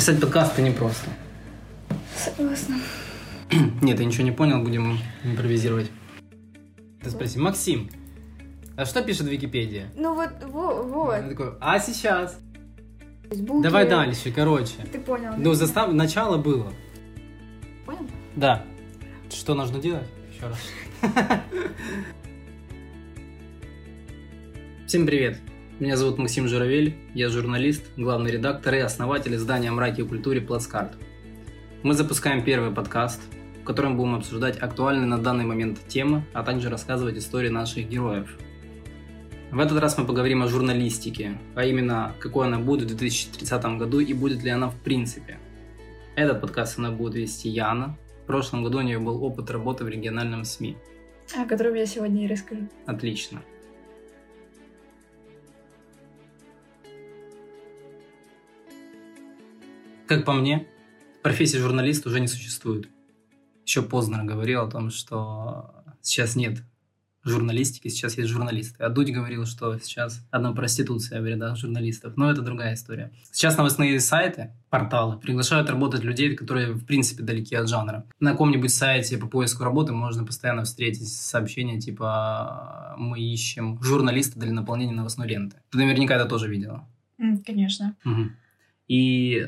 Писать подкасты непросто. Согласна. Нет, я ничего не понял, будем импровизировать. Ты спроси, Максим, а что пишет Википедия? Ну вот, во- вот. Я такой, а сейчас? Буки. Давай дальше, короче. Ты понял. Ну, застав... начало было. Понял? Да. Что нужно делать? Еще раз. Всем привет. Меня зовут Максим Журавель, я журналист, главный редактор и основатель издания «Мраки и культуре» «Плацкарт». Мы запускаем первый подкаст, в котором будем обсуждать актуальные на данный момент темы, а также рассказывать истории наших героев. В этот раз мы поговорим о журналистике, а именно, какой она будет в 2030 году и будет ли она в принципе. Этот подкаст она будет вести Яна. В прошлом году у нее был опыт работы в региональном СМИ. О котором я сегодня и расскажу. Отлично. Как по мне, профессия журналиста уже не существует. Еще Познер говорил о том, что сейчас нет журналистики, сейчас есть журналисты. А Дудь говорил, что сейчас одна проституция в рядах журналистов. Но это другая история. Сейчас новостные сайты, порталы приглашают работать людей, которые в принципе далеки от жанра. На каком-нибудь сайте по поиску работы можно постоянно встретить сообщения типа «Мы ищем журналиста для наполнения новостной ленты». Ты наверняка это тоже видела. Конечно. Мгм. И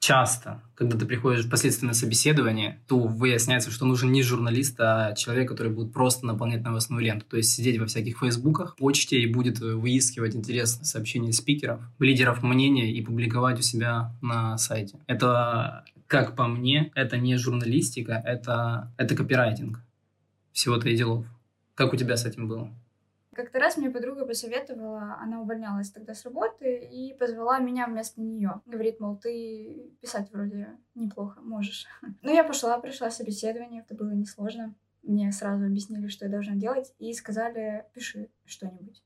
часто, когда ты приходишь впоследствии на собеседование, то выясняется, что нужен не журналист, а человек, который будет просто наполнять новостную ленту. То есть сидеть во всяких фейсбуках, почте и будет выискивать интересные сообщения спикеров, лидеров мнения и публиковать у себя на сайте. Это, как по мне, это не журналистика, это, это копирайтинг всего-то и делов. Как у тебя с этим было? Как-то раз мне подруга посоветовала, она увольнялась тогда с работы и позвала меня вместо нее. Говорит, мол, ты писать вроде неплохо можешь. Ну, я пошла, пришла собеседование, это было несложно. Мне сразу объяснили, что я должна делать, и сказали, пиши что-нибудь.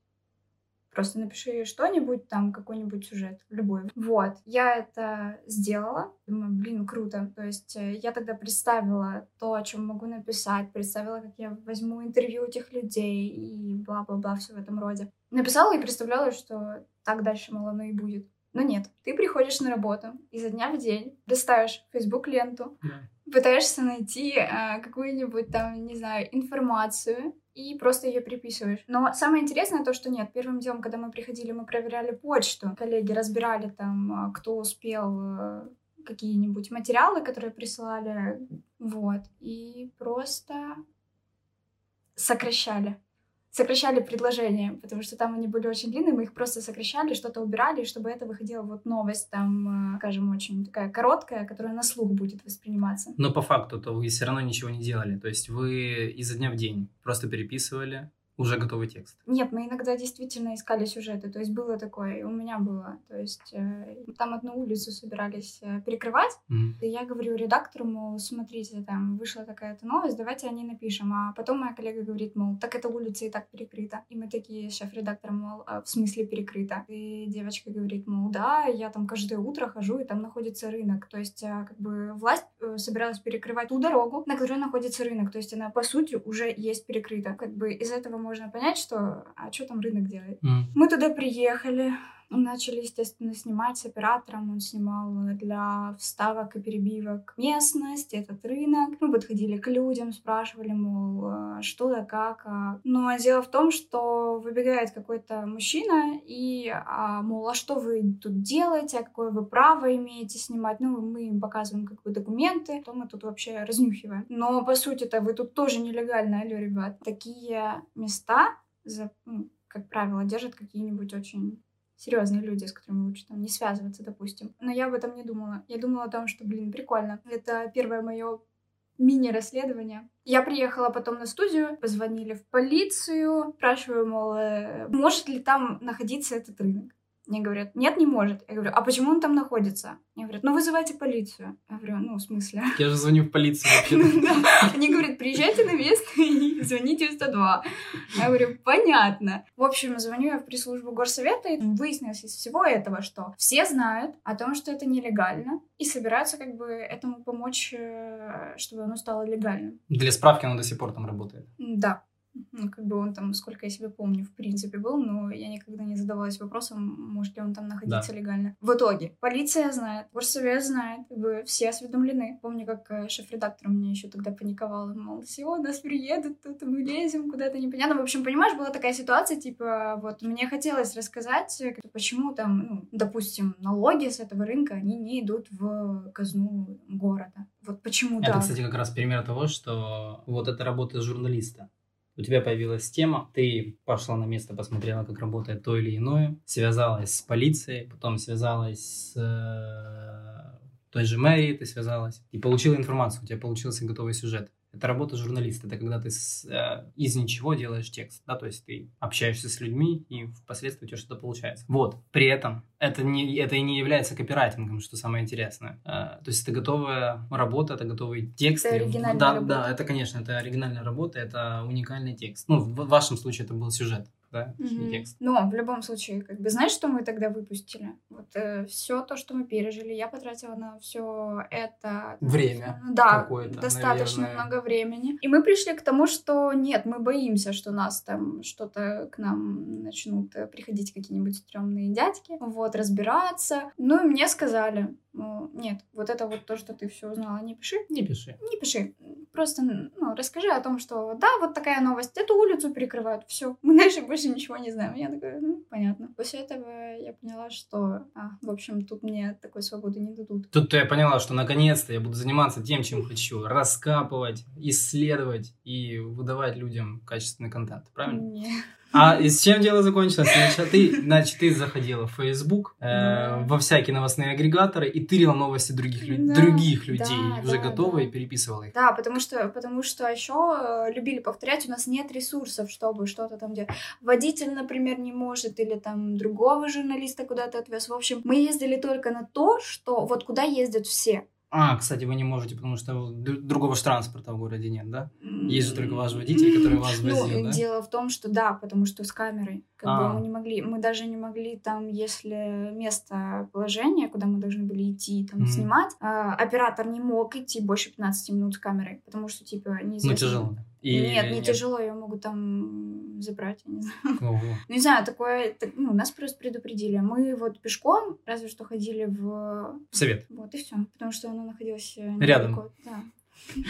Просто напиши что-нибудь, там какой-нибудь сюжет, любой. Вот, я это сделала. Думаю, блин, круто. То есть э, я тогда представила то, о чем могу написать, представила, как я возьму интервью этих людей и бла-бла-бла, все в этом роде. Написала и представляла, что так дальше, мало, оно и будет. Но нет, ты приходишь на работу изо дня в день, достаешь Facebook ленту, пытаешься найти э, какую-нибудь там, не знаю, информацию и просто ее приписываешь. Но самое интересное то, что нет. Первым делом, когда мы приходили, мы проверяли почту. Коллеги разбирали там, э, кто успел э, какие-нибудь материалы, которые присылали. Вот. И просто сокращали. Сокращали предложения, потому что там они были очень длинные, мы их просто сокращали, что-то убирали, чтобы это выходила вот новость, там, э, скажем, очень такая короткая, которая на слух будет восприниматься. Но по факту то вы все равно ничего не делали. То есть вы изо дня в день просто переписывали уже готовый текст. Нет, мы иногда действительно искали сюжеты, то есть было такое, у меня было, то есть э, там одну улицу собирались э, перекрывать, Мгм. и я говорю редактору, мол, смотрите, там вышла такая-то новость, давайте о ней напишем, а потом моя коллега говорит, мол, так эта улица и так перекрыта, и мы такие, шеф-редактор, мол, «А в смысле перекрыта? И девочка говорит, мол, да, я там каждое утро хожу, и там находится рынок, то есть э, как бы власть э, собиралась перекрывать ту дорогу, на которой находится рынок, то есть она, по сути, уже есть перекрыта, как бы из этого можно понять, что, а что там рынок делает? Мгм. Мы туда приехали, начали, естественно, снимать с оператором. Он снимал для вставок и перебивок местность, этот рынок. Мы подходили к людям, спрашивали, мол, э, что да как. а. Но дело в том, что выбегает какой-то мужчина и, а, мол, а что вы тут делаете, а какое вы право имеете снимать? Ну, мы им показываем как бы документы, то мы тут вообще разнюхиваем. Но, по сути-то, вы тут тоже нелегально, алло, ребят. Такие места, за, ну, как правило, держат какие-нибудь очень серьезные люди, с которыми лучше там не связываться, допустим. Но я об этом не думала. Я думала о том, что, блин, прикольно. Это первое мое мини-расследование. Я приехала потом на студию, позвонили в полицию, спрашиваю, мол, э, может ли там находиться этот рынок. Мне говорят, нет, не может. Я говорю, а почему он там находится? Мне говорят, ну вызывайте полицию. Я говорю, ну в смысле? Я же звоню в полицию вообще. Они говорят, приезжайте на место и звоните в 102. Я говорю, понятно. В общем, звоню я в пресс-службу горсовета, и выяснилось из всего этого, что все знают о том, что это нелегально, и собираются как бы этому помочь, э, чтобы оно стало легальным. Для справки он до сих пор там работает. Да. Ну, как бы он там, сколько я себе помню, в принципе, был, но я никогда не задавалась вопросом, может ли он там находиться да. легально. В итоге, полиция знает, горсовет знает, как бы все осведомлены. Помню, как э, шеф-редактор мне еще тогда паниковал, мол, все, нас приедут, тут мы лезем куда-то непонятно. В общем, понимаешь, была такая ситуация, типа, вот мне хотелось рассказать, э, почему там, ну, допустим, налоги с этого рынка, они не идут в казну города. Вот почему Это, кстати, как раз пример того, что вот это работа журналиста у тебя появилась тема, ты пошла на место, посмотрела, как работает то или иное, связалась с полицией, потом связалась с э, той же мэрией, ты связалась и получила информацию, у тебя получился готовый сюжет. Это работа журналиста, это когда ты с, э, из ничего делаешь текст, да, то есть ты общаешься с людьми и впоследствии у тебя что-то получается. Вот, при этом это, не, это и не является копирайтингом, что самое интересное. Э, то есть это готовая работа, это готовый текст. Это оригинальная да, работа. Да, это, конечно, это оригинальная работа, это уникальный текст. Ну, в, в вашем случае это был сюжет да, mm-hmm. текст. Но в любом случае, как бы, знаешь, что мы тогда выпустили? Вот э, все то, что мы пережили, я потратила на все это время. Да, достаточно наверное. много времени. И мы пришли к тому, что нет, мы боимся, что нас там что-то к нам начнут э, приходить какие-нибудь стрёмные дядьки, вот, разбираться. Ну и мне сказали, нет, вот это вот то, что ты все узнала, не пиши. Не пиши. Не пиши. Просто, ну, расскажи о том, что да, вот такая новость, эту улицу перекрывают, все. Мы дальше больше ничего не знаем. Я такая, ну, понятно. После этого я поняла, что, а, в общем, тут мне такой свободы не дадут. Тут я поняла, что наконец-то я буду заниматься тем, чем хочу. Раскапывать, исследовать и выдавать людям качественный контент. Правильно? Нет. А и с чем дело закончилось? Значит, ты, значит, ты заходила в Facebook, э, во всякие новостные агрегаторы и тырила новости других, лю- да, других людей, да, уже да, готовые, да. и переписывала их. Да, потому что, потому что еще э, любили повторять, у нас нет ресурсов, чтобы что-то там делать. Водитель, например, не может, или там другого журналиста куда-то отвез. В общем, мы ездили только на то, что вот куда ездят все. А, кстати, вы не можете, потому что другого же транспорта в городе нет, да? Есть же только ваш водитель, который вас ну, возил, ну, да? Дело в том, что да, потому что с камерой. Как а. бы мы не могли, мы даже не могли там, если место положения, куда мы должны были идти, там, mm. снимать, а, оператор не мог идти больше 15 минут с камерой, потому что, типа, неизвестно. Ну, тяжело. И... Нет, не нет. тяжело, ее могут там забрать, я не знаю. Ого. Ну, не знаю, такое, так, ну, нас просто предупредили. Мы вот пешком разве что ходили в... В совет. Вот, и все. Потому что она находилась э, Рядом. Да.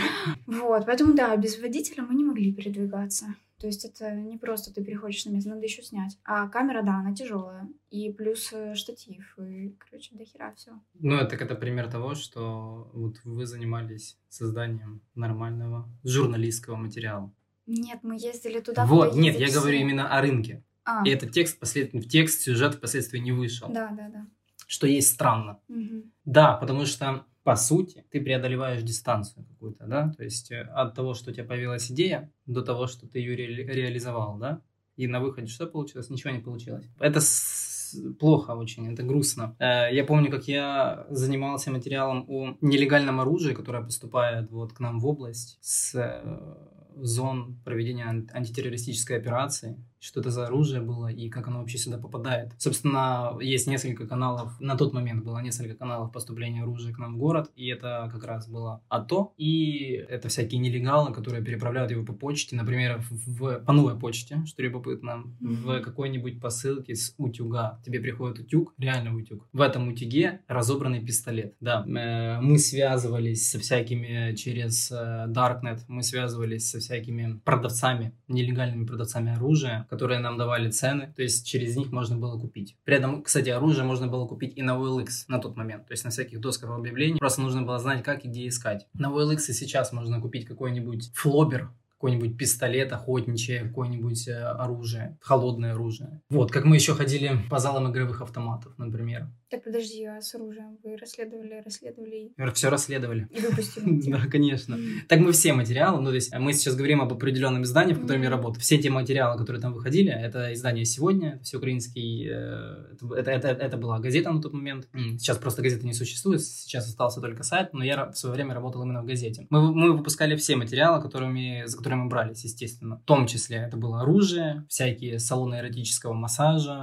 Вот, поэтому, да, без водителя мы не могли передвигаться. То есть это не просто ты приходишь на место, надо еще снять. А камера, да, она тяжелая. И плюс э, штатив, и, короче, до хера все. Ну, это, это пример того, что вот вы занимались созданием нормального журналистского материала. Нет, мы ездили туда. Вот, нет, я все. говорю именно о рынке. А. И этот текст, послед... в текст, сюжет впоследствии не вышел. Да, да, да. Что есть странно. Угу. Да, потому что по сути, ты преодолеваешь дистанцию какую-то, да, то есть э, от того, что у тебя появилась идея, до того, что ты ее ре- реализовал, да, и на выходе что получилось? Ничего не получилось. Это с... плохо очень, это грустно. Э, я помню, как я занимался материалом о нелегальном оружии, которое поступает вот к нам в область с э, зон проведения антитеррористической операции что это за оружие было и как оно вообще сюда попадает. Собственно, есть несколько каналов, на тот момент было несколько каналов поступления оружия к нам в город, и это как раз было АТО, и это всякие нелегалы, которые переправляют его по почте, например, в, по новой почте, что любопытно, в какой-нибудь посылке с утюга. Тебе приходит утюг, реально утюг. В этом утюге разобранный пистолет. Да, э, мы связывались со всякими через э, Darknet, мы связывались со всякими продавцами, нелегальными продавцами оружия, которые нам давали цены, то есть через них можно было купить. При этом, кстати, оружие можно было купить и на OLX на тот момент, то есть на всяких досках объявлений. Просто нужно было знать, как и где искать. На OLX и сейчас можно купить какой-нибудь флобер, какой-нибудь пистолет охотничье, какое-нибудь э, оружие, холодное оружие. Вот, как мы еще ходили по залам игровых автоматов, например. Так подожди, а с оружием вы расследовали, расследовали? Все расследовали. И выпустили. Да, конечно. Так мы все материалы, ну то есть мы сейчас говорим об определенном издании, в котором я работаю. Все те материалы, которые там выходили, это издание «Сегодня», все украинский, э, это, это, это была газета на тот момент. Сейчас просто газета не существует, сейчас остался только сайт, но я в свое время работал именно в газете. Мы, мы выпускали все материалы, которыми, за которыми мы брались, естественно. В том числе это было оружие, всякие салоны эротического массажа,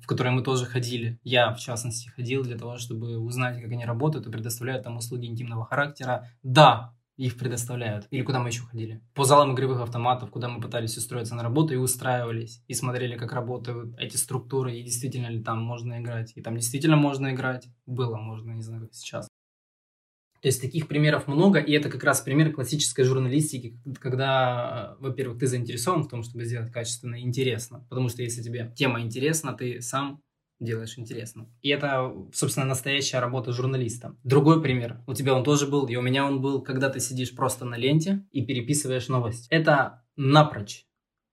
в которые мы тоже ходили я, в частности, ходил для того, чтобы узнать, как они работают и предоставляют там услуги интимного характера. Да, их предоставляют. Или куда мы еще ходили? По залам игровых автоматов, куда мы пытались устроиться на работу и устраивались, и смотрели, как работают эти структуры, и действительно ли там можно играть. И там действительно можно играть. Было можно, не знаю, как сейчас. То есть таких примеров много, и это как раз пример классической журналистики, когда, во-первых, ты заинтересован в том, чтобы сделать качественно и интересно, потому что если тебе тема интересна, ты сам делаешь интересно. И это, собственно, настоящая работа журналиста. Другой пример. У тебя он тоже был, и у меня он был, когда ты сидишь просто на ленте и переписываешь новость. Это напрочь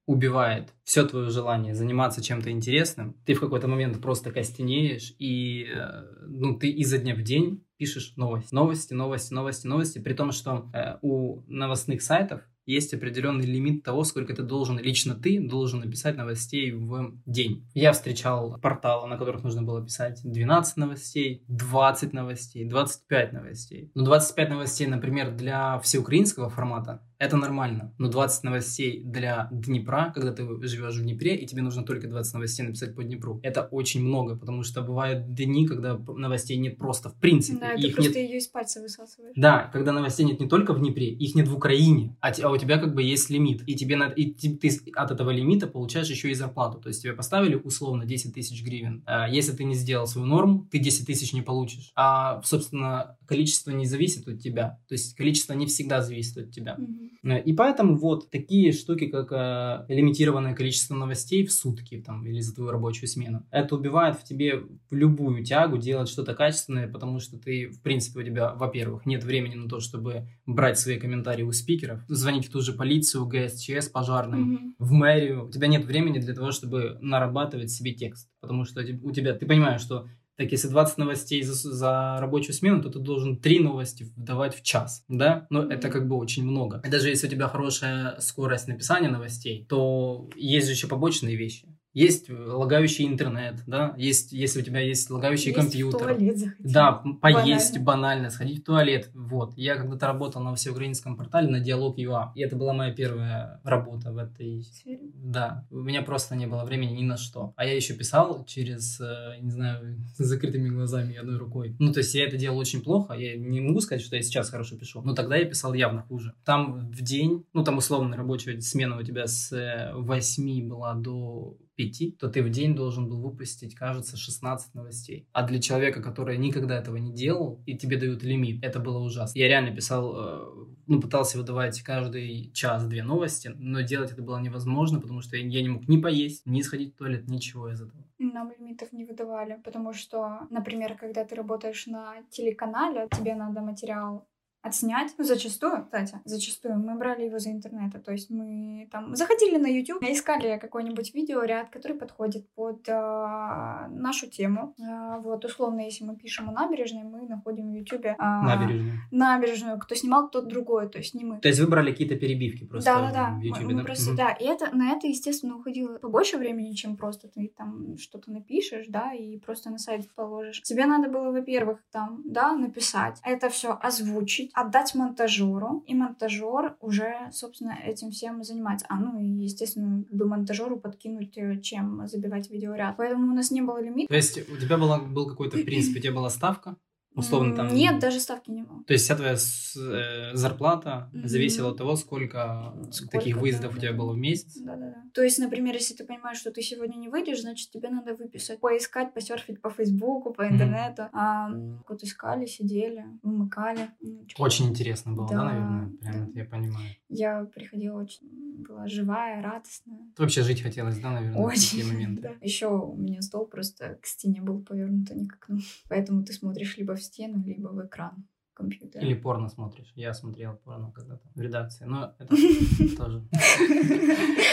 убивает все твое желание заниматься чем-то интересным. Ты в какой-то момент просто костенеешь, и э, ну, ты изо дня в день пишешь новости. Новости, новости, новости, новости. При том, что э, у новостных сайтов есть определенный лимит того, сколько ты должен, лично ты должен написать новостей в день. Я встречал порталы, на которых нужно было писать 12 новостей, 20 новостей, 25 новостей. Но 25 новостей, например, для всеукраинского формата это нормально. Но 20 новостей для Днепра, когда ты живешь в Днепре, и тебе нужно только 20 новостей написать по Днепру, это очень много, потому что бывают дни, когда новостей нет просто в принципе. Да, ты их просто нет... ее из пальца высасываешь. Да, когда новостей нет не только в Днепре, их нет в Украине, а, а у тебя как бы есть лимит, и тебе надо, и ты, от этого лимита получаешь еще и зарплату, то есть тебе поставили условно 10 тысяч гривен. А если ты не сделал свою норму, ты 10 тысяч не получишь. А, собственно, количество не зависит от тебя, то есть количество не всегда зависит от тебя. Мгм. Э, И поэтому вот такие штуки, как э, лимитированное количество новостей в сутки там, или за твою рабочую смену, это убивает в тебе любую тягу делать что-то качественное, потому что ты, в принципе, у тебя, во-первых, нет времени на то, чтобы брать свои комментарии у спикеров, звонить в ту же полицию, ГСЧС, пожарным, Мгм. в мэрию. У тебя нет времени для того, чтобы нарабатывать себе текст, потому что у тебя, ты понимаешь, что так, если 20 новостей за, за рабочую смену, то ты должен 3 новости давать в час, да? Но это как бы очень много. И даже если у тебя хорошая скорость написания новостей, то есть же еще побочные вещи. Есть лагающий интернет, да? Есть, если у тебя есть лагающий Есть в компьютер. туалет захотел. Да, поесть Банально. банально. сходить в туалет. Вот. Я когда-то работал на всеукраинском портале на диалог ЮА. И это была моя первая работа в этой В сфере. да, у меня просто не было времени ни на что. А я еще писал через, э, не знаю, с закрытыми глазами и одной рукой. Ну, то есть я это делал очень плохо. Я не могу сказать, что я сейчас хорошо пишу. Но тогда я писал явно хуже. Там в день, ну, там условно рабочая смена у тебя с э, 8 была до 5, то ты в день должен был выпустить, кажется, 16 новостей. А для человека, который никогда этого не делал, и тебе дают лимит, это было ужасно. Я реально писал, э, ну, пытался выдавать каждый час две новости, но делать это было невозможно, потому что я не мог ни поесть, ни сходить в туалет, ничего из этого. Нам лимитов не выдавали, потому что, например, когда ты работаешь на телеканале, тебе надо материал отснять. Ну, зачастую, кстати, зачастую мы брали его за интернета. То есть мы там заходили на YouTube, искали какой-нибудь видеоряд, который подходит под а, нашу тему. А, вот, условно, если мы пишем о набережной, мы находим в YouTube а, Набережную. набережную. Кто снимал, тот другой, то есть не мы. То есть выбрали какие-то перебивки просто Да, да, да. в Мы, YouTube, мы да? просто, Мгм. да. И это, на это, естественно, уходило побольше времени, чем просто ты там что-то напишешь, да, и просто на сайт положишь. Тебе надо было, во-первых, там, да, написать, это все озвучить, отдать монтажеру, и монтажер уже, собственно, этим всем занимается. А, ну и, естественно, бы монтажеру подкинуть, э, чем забивать видеоряд. Поэтому у нас не было лимита. То есть у тебя была, был какой-то, в принципе, у тебя была ставка, условно там... Нет, даже ставки не было. То есть вся твоя с- э, зарплата зависела от того, сколько, Сколько, таких да, выездов у да, тебя да. было в месяц. Да-да-да. То есть, например, если ты понимаешь, что ты сегодня не выйдешь, значит, тебе надо выписать, поискать, посерфить по Фейсбуку, по интернету. А, вот искали, сидели, вымыкали. Очень интересно было, да, Да, наверное? Прям да. это я понимаю. Я приходила очень, была живая, радостная. Вообще жить хотелось, да, наверное, в такие Очень. моменты? Да. Еще у меня стол просто к стене был повернут, а не к окну. Поэтому ты смотришь либо в стену, либо в экран компьютера. Или порно смотришь. Я смотрел порно когда-то в редакции, но это тоже.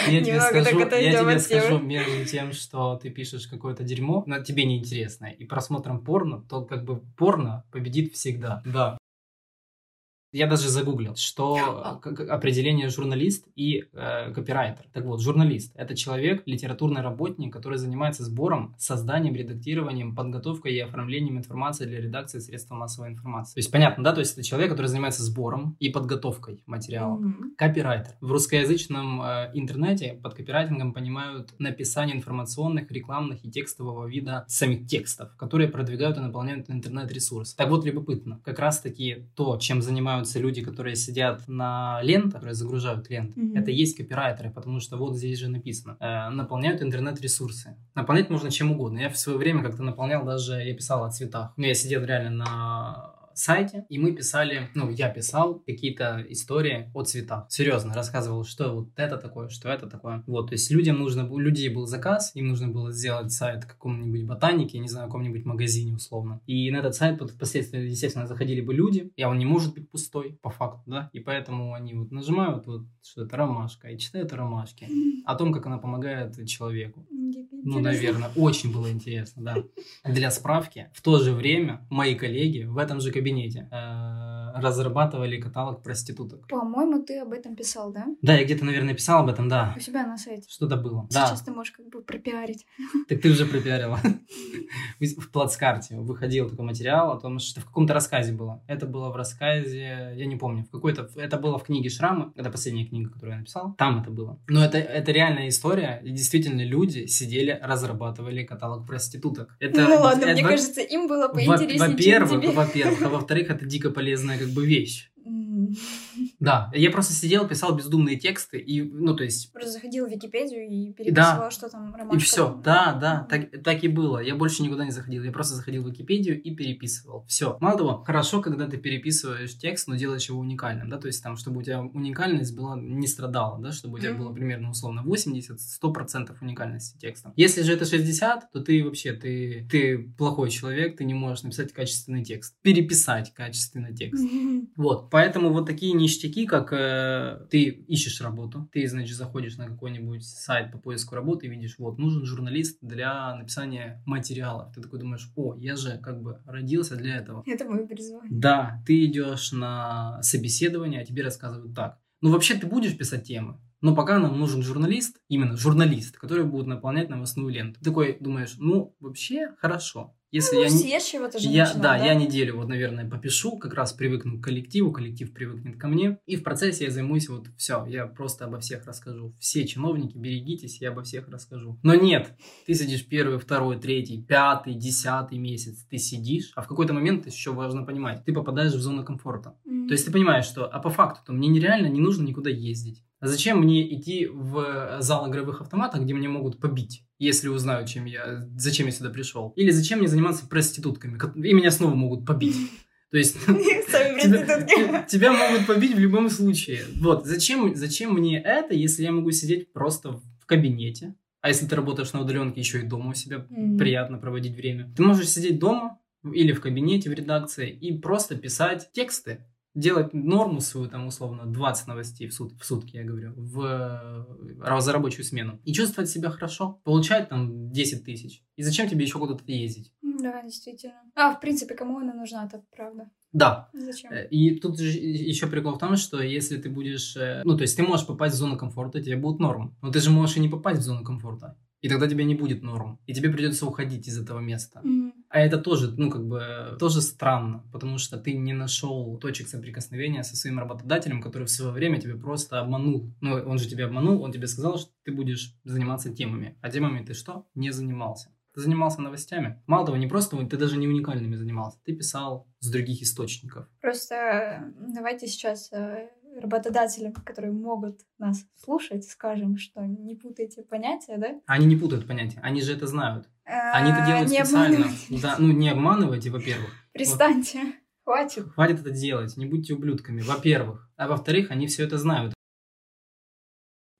Я тебе скажу, я тебе скажу, между тем, что ты пишешь какое-то дерьмо, но тебе неинтересное, и просмотром порно, то как бы порно победит всегда. Да. Я даже загуглил, что к- к- определение журналист и э, копирайтер. Так вот, журналист – это человек, литературный работник, который занимается сбором, созданием, редактированием, подготовкой и оформлением информации для редакции средств массовой информации. То есть понятно, да? То есть это человек, который занимается сбором и подготовкой материала. Мгм. Копирайтер. В русскоязычном э, интернете под копирайтингом понимают написание информационных, рекламных и текстового вида самих текстов, которые продвигают и наполняют интернет-ресурс. Так вот, любопытно, как раз-таки то, чем занимаются занимаются люди, которые сидят на лентах, которые загружают ленты. Мгм. Это есть копирайтеры, потому что вот здесь же написано. э, наполняют интернет-ресурсы. Наполнять можно чем угодно. Я в свое время как-то наполнял даже, я писал о цветах. Ну, я сидел реально на сайте, и мы писали, ну, я писал какие-то истории о цветах. Серьезно, рассказывал, что вот это такое, что это такое. Вот, то есть людям нужно, у людей был заказ, им нужно было сделать сайт какому-нибудь ботанике, не знаю, каком-нибудь магазине условно. И на этот сайт впоследствии, естественно, заходили бы люди, и он не может быть пустой, по факту, да, и поэтому они вот нажимают вот, что это ромашка, и читают о ромашке, о том, как она помогает человеку. Ну, наверное, очень было интересно, да. Для справки, в то же время мои коллеги в этом же кабинете. Э, разрабатывали каталог проституток. По-моему, ты об этом писал, да? Да, я где-то, наверное, писал об этом, да. У себя на сайте. Что-то было. Сейчас Да, ты можешь как бы пропиарить. так ты уже пропиарила. В плацкарте выходил такой материал о том, что в каком-то рассказе было. Это было в рассказе, я не помню, в какой-то... Это было в книге Шрамы. Это последняя книга, которую я написал. Там это было. Но это, это реальная история. И действительно люди сидели, разрабатывали каталог проституток. Это, ну ладно, это- мне во- кажется, им было поинтереснее, Во-первых, во-первых, а во-вторых, это дико полезная как бы вещь. Да, я просто сидел, писал бездумные тексты, и, ну, то есть, Просто заходил в Википедию и переписывал, что там ромашка. и все. Да, да, так, так и было. Я больше никуда не заходил. Я просто заходил в Википедию и переписывал. Все. Мало того, хорошо, когда ты переписываешь текст, но делаешь его уникальным, да, то есть там, чтобы у тебя уникальность была, не страдала, да, чтобы у тебя Мгм. было примерно условно 80-100% уникальности текста. Если же это 60, то ты вообще, ты, ты плохой человек, ты не можешь написать качественный текст. Переписать качественный текст. Мгм. Вот, поэтому вот такие ништяки, как э, ты ищешь работу, ты, значит, заходишь на какой-нибудь сайт по поиску работы и видишь, вот, нужен журналист для написания материалов. Ты такой думаешь, о, я же как бы родился для этого. Это мое призвание. Да, ты идешь на собеседование, а тебе рассказывают так. Ну, вообще, ты будешь писать темы, но пока нам нужен журналист, именно журналист, который будет наполнять новостную ленту. Ты такой думаешь, ну, вообще, хорошо. Если Ну, я не... все с чего-то же Я, начинают, да, я неделю вот, наверное, попишу, как раз привыкну к коллективу, коллектив привыкнет ко мне, и в процессе я займусь вот все, я просто обо всех расскажу. Все чиновники, берегитесь, я обо всех расскажу. Но нет, ты сидишь первый, второй, третий, пятый, десятый месяц, ты сидишь, а в какой-то момент еще важно понимать, ты попадаешь в зону комфорта. Мгм. То есть ты понимаешь, что, а по факту-то мне нереально не нужно никуда ездить. А зачем мне идти в зал игровых автоматов, где меня могут побить, если узнают, чем я, зачем я сюда пришел? Или зачем мне заниматься проститутками, и меня снова могут побить? То есть тебя, тебя могут побить в любом случае. Вот, зачем, зачем мне это, если я могу сидеть просто в кабинете? А если ты работаешь на удаленке, еще и дома у себя Мгм. приятно проводить время. Ты можешь сидеть дома или в кабинете в редакции и просто писать тексты, делать норму свою, там, условно, 20 новостей в, сут- в сутки, я говорю, в, э, за рабочую смену. И чувствовать себя хорошо, получать там 10 тысяч. И зачем тебе еще куда-то ездить? Да, действительно. А, в принципе, кому она нужна, это правда. Да, Зачем? Э, И тут же еще прикол в том, что если ты будешь... э, Ну, то есть ты можешь попасть в зону комфорта, тебе будут норм. Но ты же можешь и не попасть в зону комфорта. И тогда тебе не будет норм. И тебе придется уходить из этого места. Мгм. А это тоже, ну, как бы, тоже странно, потому что ты не нашел точек соприкосновения со своим работодателем, который в свое время тебя просто обманул. Ну, он же тебя обманул, он тебе сказал, что ты будешь заниматься темами. А темами ты что? Не занимался. Ты занимался новостями. Мало того, не просто, ты даже не уникальными занимался. Ты писал с других источников. Просто э, давайте сейчас э, работодателям, которые могут нас слушать, скажем, что не путайте понятия, да? Они не путают понятия, они же это знают. Они это А, делают не специально. Да, ну, не обманывайте, во-первых. Перестаньте. Хватит. Хватит это делать, не будьте ублюдками, во-первых. А во-вторых, они все это знают.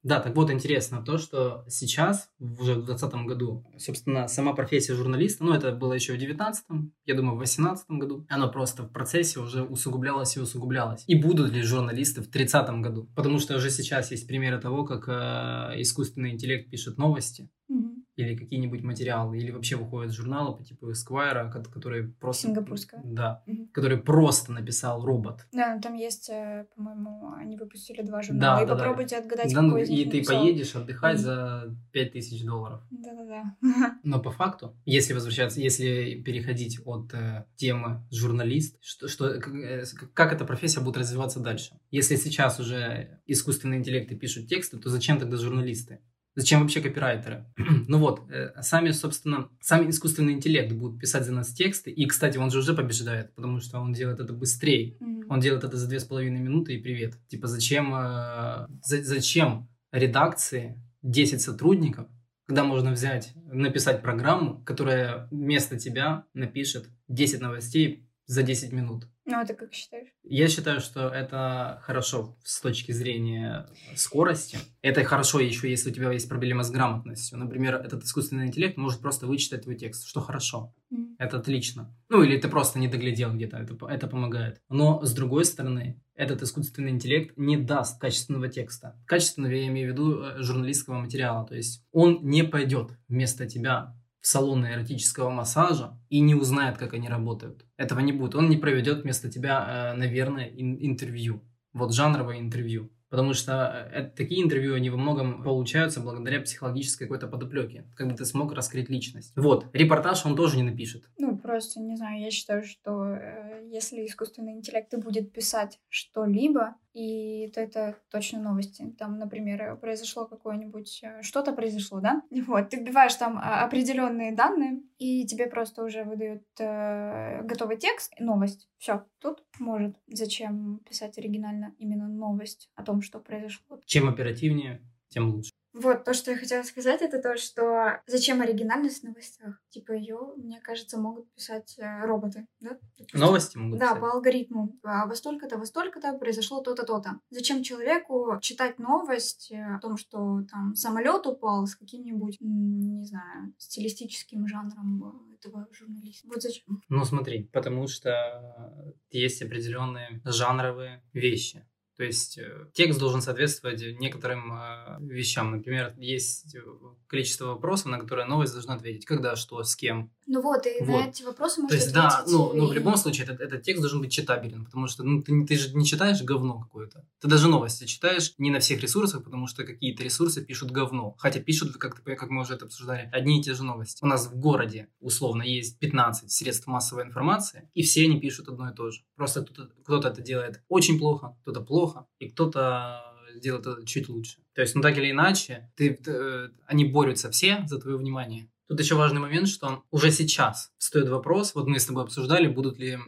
Да, так вот интересно то, что сейчас, уже в 2020 году, собственно, сама профессия журналиста, ну, это было еще в 19 я думаю, в 18 году, оно просто в процессе уже усугублялось и усугублялось. И будут ли журналисты в 30 году? Потому что уже сейчас есть примеры того, как э, искусственный интеллект пишет новости, Мгм. Или какие-нибудь материалы, или вообще выходят журналы по типу Esquire, ко- которые просто... Сингапурская. Да, Мгм. который просто написал робот. Да, ну там есть, э, по-моему, они выпустили два Да, журнала. и да, да. попробуйте отгадать, Да, ну, какой из них и ты написал. поедешь отдыхать Мгм. за 5000 долларов. Да-да-да. Но по факту, если возвращаться, если переходить от э, темы журналист, что, что, э, с- как эта профессия будет развиваться дальше? Если сейчас уже искусственные интеллекты пишут тексты, то зачем тогда журналисты? Зачем вообще копирайтеры? ну вот, э, сами, собственно, сам искусственный интеллект будет писать за нас тексты. И, кстати, он же уже побеждает, потому что он делает это быстрее. Мгм. Он делает это за две с половиной минуты и привет. Типа зачем, э, за, зачем редакции 10 сотрудников, когда можно взять, написать программу, которая вместо тебя напишет 10 новостей за 10 минут. Ну, а ты как считаешь? Я считаю, что это хорошо с точки зрения скорости. Это хорошо еще, если у тебя есть проблема с грамотностью. Например, этот искусственный интеллект может просто вычитать твой текст, что хорошо. Мгм. Это отлично. Ну, или ты просто не доглядел где-то, это, это помогает. Но, с другой стороны, этот искусственный интеллект не даст качественного текста. Качественного я имею в виду э, журналистского материала. То есть он не пойдет вместо тебя в салоны эротического массажа и не узнает, как они работают. Этого не будет. Он не проведет вместо тебя, э, наверное, ин- интервью. Вот жанровое интервью. Потому что э, это- такие интервью, они во многом получаются благодаря психологической какой-то подоплеке, когда ты смог раскрыть личность. Вот, репортаж он тоже не напишет. Ну, просто, не знаю, я считаю, что э, если искусственный интеллект и будет писать что-либо, и то это точно новости. Там, например, произошло какое-нибудь... э, Что-то произошло, да? Вот, ты вбиваешь там а, определенные данные, и тебе просто уже выдают э, готовый текст, новость. Все, тут может. Зачем писать оригинально именно новость о том, что произошло? Чем оперативнее, тем лучше. Вот, то, что я хотела сказать, это то, что зачем оригинальность в новостях? Типа ее, мне кажется, могут писать э, роботы, да? Допустим. Новости могут Да, писать. по алгоритму. А во столько-то, во столько-то произошло то-то, то-то. Зачем человеку читать новость э, о том, что там самолет упал с каким-нибудь, не знаю, стилистическим жанром этого журналиста? Вот зачем? Ну смотри, потому что есть определенные жанровые вещи. То есть э, текст должен соответствовать некоторым э, вещам. Например, есть э, количество вопросов, на которые новость должна ответить. Когда, что, с кем. Ну вот, и Вот. на эти вопросы То можно есть, да, ну, ну, в и- любом случае, этот, этот текст должен быть читабелен, потому что ну, ты, ты же не читаешь говно какое-то. Ты даже новости читаешь не на всех ресурсах, потому что какие-то ресурсы пишут говно. Хотя пишут, как, как мы уже это обсуждали, одни и те же новости. У нас в городе, условно, есть 15 средств массовой информации, и все они пишут одно и то же. Просто кто-то, кто-то это делает очень плохо, кто-то плохо, и кто-то делает это чуть лучше. То есть, ну так или иначе, ты, э, они борются все за твое внимание. Тут еще важный момент, что уже сейчас стоит вопрос, вот мы с тобой обсуждали, будут ли э,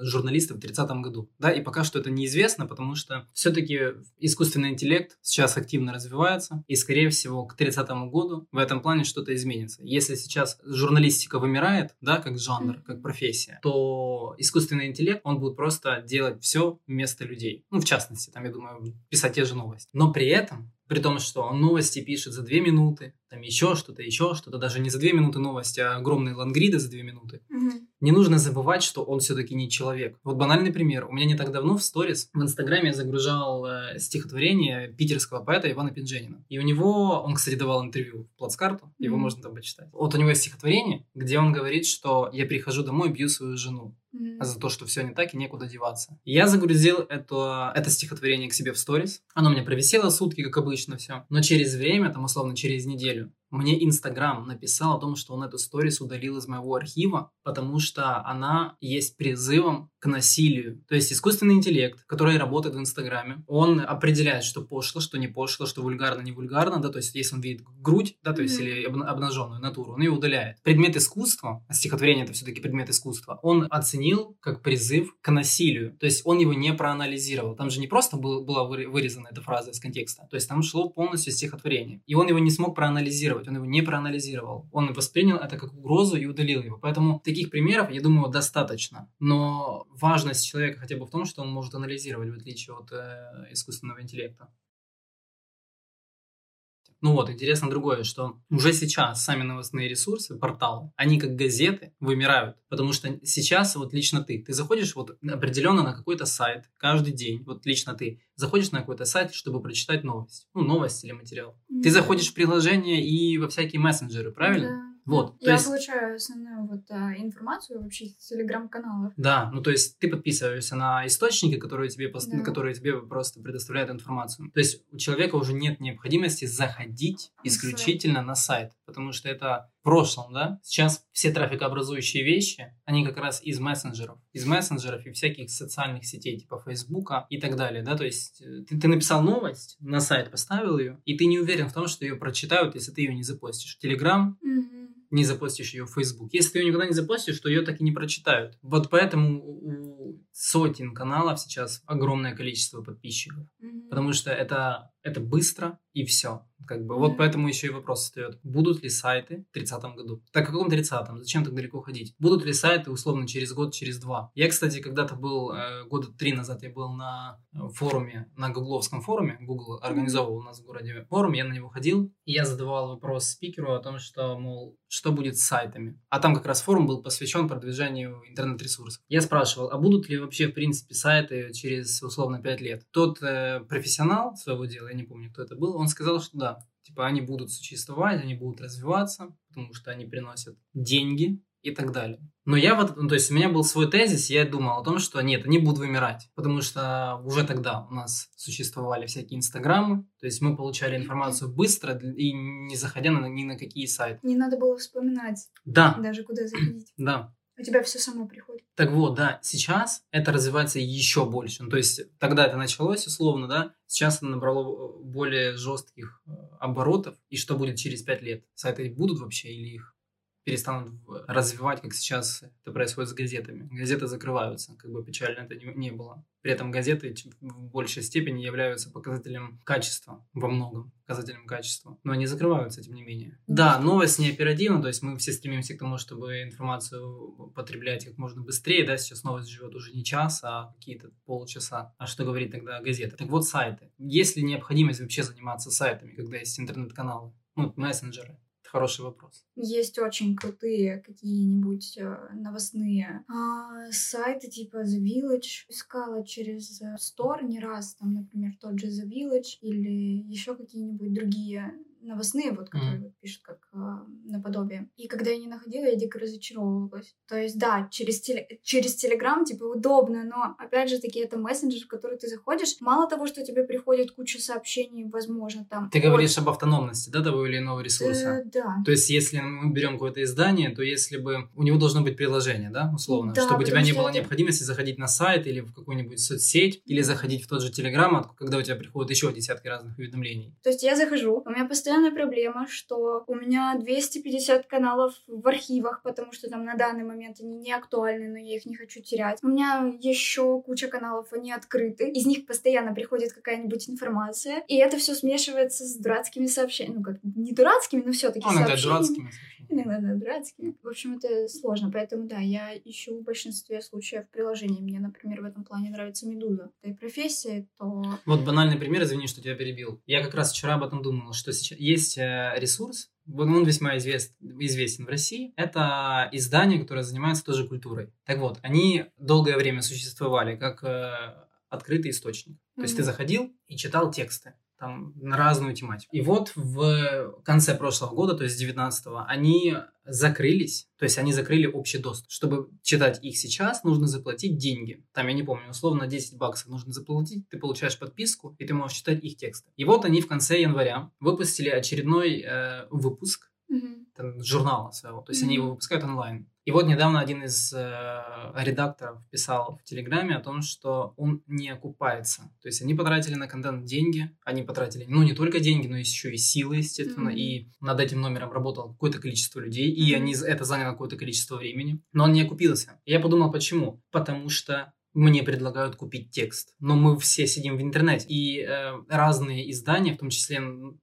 журналисты в 30-м году. Да, и пока что это неизвестно, потому что все-таки искусственный интеллект сейчас активно развивается, и, скорее всего, к 30-му году в этом плане что-то изменится. Если сейчас журналистика вымирает, да, как жанр, как профессия, то искусственный интеллект, он будет просто делать все вместо людей. Ну, в частности, там, я думаю, писать те же новости. Но при этом при том, что он новости пишет за две минуты, там еще что-то, еще что-то, даже не за две минуты новости, а огромные лангриды за две минуты. Мгм. Не нужно забывать, что он все-таки не человек. Вот банальный пример. У меня не так давно в сторис в Инстаграме я загружал э, стихотворение питерского поэта Ивана Пинженина. И у него, он, кстати, давал интервью в Плацкарту, его Мгм. можно там почитать. Вот у него есть стихотворение, где он говорит, что я прихожу домой, бью свою жену Мгм. за то, что все не так и некуда деваться. Я загрузил это, это стихотворение к себе в сторис. Оно у меня провисело сутки, как обычно, все. Но через время, там, условно, через неделю, you. Мне Инстаграм написал о том, что он эту сторис удалил из моего архива, потому что она есть призывом к насилию. То есть искусственный интеллект, который работает в Инстаграме, он определяет, что пошло, что не пошло, что вульгарно, не вульгарно, да, то есть если он видит грудь, да, то есть Мгм. или обна- обнаженную натуру, он ее удаляет. Предмет искусства, а стихотворение это все-таки предмет искусства, он оценил как призыв к насилию. То есть он его не проанализировал. Там же не просто был- была выре- вырезана эта фраза из контекста. То есть там шло полностью стихотворение. И он его не смог проанализировать, он его не проанализировал. Он воспринял это как угрозу и удалил его. Поэтому таких примеров, я думаю, достаточно. Но важность человека хотя бы в том, что он может анализировать, в отличие от э, искусственного интеллекта. Ну вот, интересно другое, что уже сейчас сами новостные ресурсы, порталы, они как газеты вымирают. Потому что сейчас вот лично ты, ты заходишь вот определенно на какой-то сайт каждый день, вот лично ты заходишь на какой-то сайт, чтобы прочитать новость. Ну, новость или материал. Ты Мгм. заходишь в приложение и во всякие мессенджеры, правильно? Да. Вот, то Я есть- получаю основную вот а, информацию вообще из телеграм-каналов. Да, ну то есть ты подписываешься на источники, которые тебе, пос- Да. которые тебе просто предоставляют информацию. То есть у человека уже нет необходимости заходить исключительно на сайт, потому что это в прошлом, да? Сейчас все трафикообразующие вещи, они как раз из мессенджеров, из мессенджеров и всяких социальных сетей, типа Фейсбука и так далее, да? То есть э, ты, ты написал новость, на сайт поставил ее, и ты не уверен в том, что ее прочитают, если ты ее не запостишь. Телеграм Мгм. Не запостишь ее в Facebook. Если ты ее никогда не запостишь, то ее так и не прочитают. Вот поэтому у сотен каналов сейчас огромное количество подписчиков. Мгм. Потому что это, это быстро и все. Как бы. Мгм. Вот поэтому еще и вопрос встает. Будут ли сайты в 30 году? Так, в каком 30-м? Зачем так далеко ходить? Будут ли сайты условно через год, через два? Я, кстати, когда-то был, э, года три назад я был на э, форуме, на гугловском форуме. Google организовывал у нас в городе форум, я на него ходил. И я задавал вопрос спикеру о том, что, мол, что будет с сайтами. А там как раз форум был посвящен продвижению интернет-ресурсов. Я спрашивал, а будут ли вообще, в принципе, сайты через, условно, 5 лет? Тот э, профессионал своего дела, я не помню, кто это был, он сказал, что да, типа они будут существовать, они будут развиваться, потому что они приносят деньги и так далее. Но я вот, ну, то есть у меня был свой тезис, я думал о том, что нет, они будут вымирать, потому что уже тогда у нас существовали всякие инстаграмы, то есть мы получали информацию быстро и не заходя на, ни на какие сайты. Не надо было вспоминать Да, даже, куда заходить. да. У тебя все само приходит. Так вот, да, сейчас это развивается еще больше. Ну, то есть тогда это началось условно, да, сейчас это набрало э, более жестких э, оборотов. И что будет через пять лет? Сайты будут вообще или их перестанут развивать, как сейчас это происходит с газетами? Газеты закрываются, как бы печально это не, не было. При этом газеты в большей степени являются показателем качества во многом, показателем качества. Но они закрываются, тем не менее. Да, новость не оперативна, то есть мы все стремимся к тому, чтобы информацию потреблять как можно быстрее, да, сейчас новость живет уже не час, а какие-то полчаса. А что говорит тогда газета? Так вот, сайты. Есть ли необходимость вообще заниматься сайтами, когда есть интернет-каналы? Ну, мессенджеры. Хороший вопрос. Есть очень крутые какие-нибудь э, новостные а, сайты типа The Village. Искала через э, Store не раз, там, например, тот же The Village или еще какие-нибудь другие новостные, вот, которые вот пишут как э, наподобие. И когда я не находила, я дико разочаровывалась. То есть, да, через, теле- через Telegram, типа, удобно, но, опять же таки, это мессенджер, в который ты заходишь. Мало того, что тебе приходит куча сообщений, возможно, там... Ты говоришь об автономности, да, того или иного ресурса? Э, да. То есть, если мы берем какое-то издание, то если бы у него должно быть приложение, да, условно, Да, чтобы у тебя не было это- необходимости заходить на сайт или в какую-нибудь соцсеть, или заходить в тот же Телеграм, когда у тебя приходят еще десятки разных уведомлений. То есть я захожу, у меня постоянная проблема, что у меня 250 каналов в архивах, потому что там на данный момент они не актуальны, но я их не хочу терять. У меня еще куча каналов, они открыты, из них постоянно приходит какая-нибудь информация, и это все смешивается с дурацкими сообщениями. Ну, как не дурацкими, но все-таки Ну, иногда сообщениями. дурацкими сообщениями. Иногда да, дурацкими. В общем, это сложно, поэтому да, я ищу в большинстве случаев приложений. Мне, например, в этом плане нравится Медуза. Это и профессия, то Вот банальный пример, извини, что тебя перебил. Я как раз вчера об этом думал, что сейчас есть э, ресурс, он весьма извест- известен в России. Это издание, которое занимается тоже культурой. Так вот, они долгое время существовали как э, открытый источник. То есть ты заходил и читал тексты там на разную тематику. И вот в конце прошлого года, то есть 19 они закрылись, то есть они закрыли общий доступ. Чтобы читать их сейчас, нужно заплатить деньги. Там, я не помню, условно 10 баксов нужно заплатить, ты получаешь подписку, и ты можешь читать их тексты. И вот они в конце января выпустили очередной э, выпуск Мгм. там, журнала своего, то есть они Мгм. его выпускают онлайн. И вот недавно один из э, редакторов писал в Телеграме о том, что он не окупается. То есть они потратили на контент деньги, они потратили, ну, не только деньги, но еще и силы, естественно, Мгм. и над этим номером работало какое-то количество людей, и Мгм. они это заняло какое-то количество времени, но он не окупился. И я подумал, почему? Потому что мне предлагают купить текст. Но мы все сидим в интернете. И э, разные издания, в том числе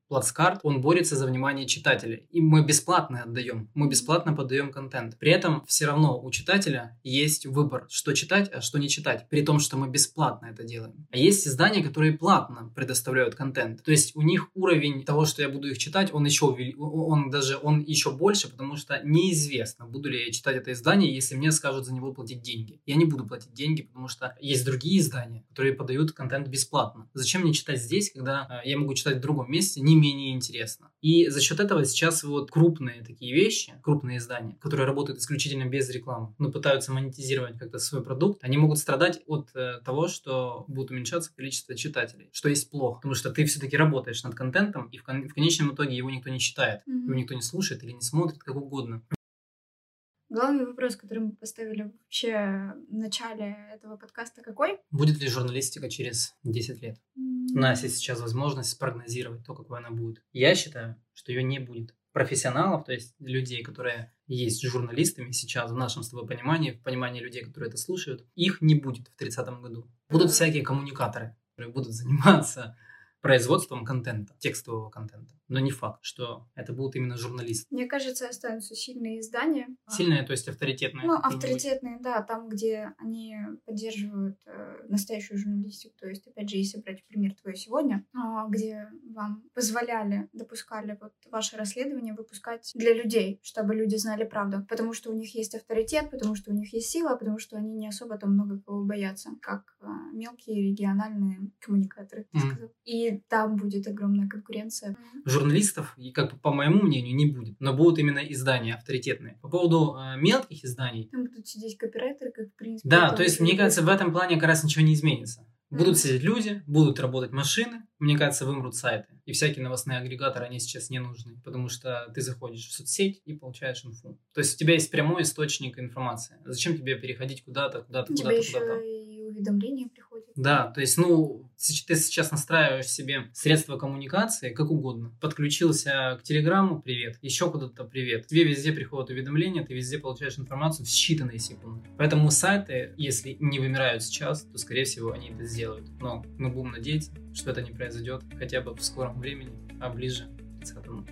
Плацкарт, он борется за внимание читателей. И мы бесплатно отдаем. Мы бесплатно подаем контент. При этом все равно у читателя есть выбор, что читать, а что не читать. При том, что мы бесплатно это делаем. А есть издания, которые платно предоставляют контент. То есть у них уровень того, что я буду их читать, он еще, он даже он еще больше, потому что неизвестно, буду ли я читать это издание, если мне скажут за него платить деньги. Я не буду платить деньги, потому что есть другие издания, которые подают контент бесплатно. Зачем мне читать здесь, когда э, я могу читать в другом месте, не менее интересно. И за счет этого сейчас вот крупные такие вещи, крупные издания, которые работают исключительно без рекламы, но пытаются монетизировать как-то свой продукт, они могут страдать от э, того, что будет уменьшаться количество читателей, что есть плохо, потому что ты все-таки работаешь над контентом, и в, кон- в конечном итоге его никто не читает, Мгм. его никто не слушает или не смотрит, как угодно. Главный вопрос, который мы поставили вообще в начале этого подкаста, какой? Будет ли журналистика через 10 лет? У нас есть сейчас возможность спрогнозировать то, какой она будет. Я считаю, что ее не будет. профессионалов, то есть людей, которые есть журналистами сейчас в нашем с тобой понимании, в понимании людей, которые это слушают, их не будет в 30-м году. Будут всякие коммуникаторы, которые будут заниматься производством контента, текстового контента. Но не факт, что это будут именно журналисты. Мне кажется, останутся сильные издания. Сильные, то есть авторитетные. Ну, авторитетные, да, там, где они поддерживают э, настоящую журналистику. То есть, опять же, если брать пример твой сегодня, э, где вам позволяли, допускали вот ваше расследование выпускать для людей, чтобы люди знали правду. Потому что у них есть авторитет, потому что у них есть сила, потому что они не особо там много кого боятся, как э, мелкие региональные коммуникаторы, mm-hmm. И там будет огромная конкуренция журналистов, и как бы по моему мнению, не будет, но будут именно издания авторитетные. По поводу э, мелких изданий. Там будут сидеть копирайтеры, как в принципе. Да, то есть, мне кажется, в этом плане как раз ничего не изменится. Будут mm-hmm. сидеть люди, будут работать машины, мне кажется, вымрут сайты. И всякие новостные агрегаторы, они сейчас не нужны, потому что ты заходишь в соцсеть и получаешь инфу. То есть у тебя есть прямой источник информации. Зачем тебе переходить куда-то, куда-то, куда-то, куда-то? Уведомления приходят. Да, то есть, ну, ты сейчас настраиваешь себе средства коммуникации как угодно. Подключился к Телеграму, привет, еще куда-то привет. Тебе везде приходят уведомления, ты везде получаешь информацию в считанные секунды. Поэтому сайты, если не вымирают сейчас, то, скорее всего, они это сделают. Но мы будем надеяться, что это не произойдет хотя бы в скором времени, а ближе к 30 году.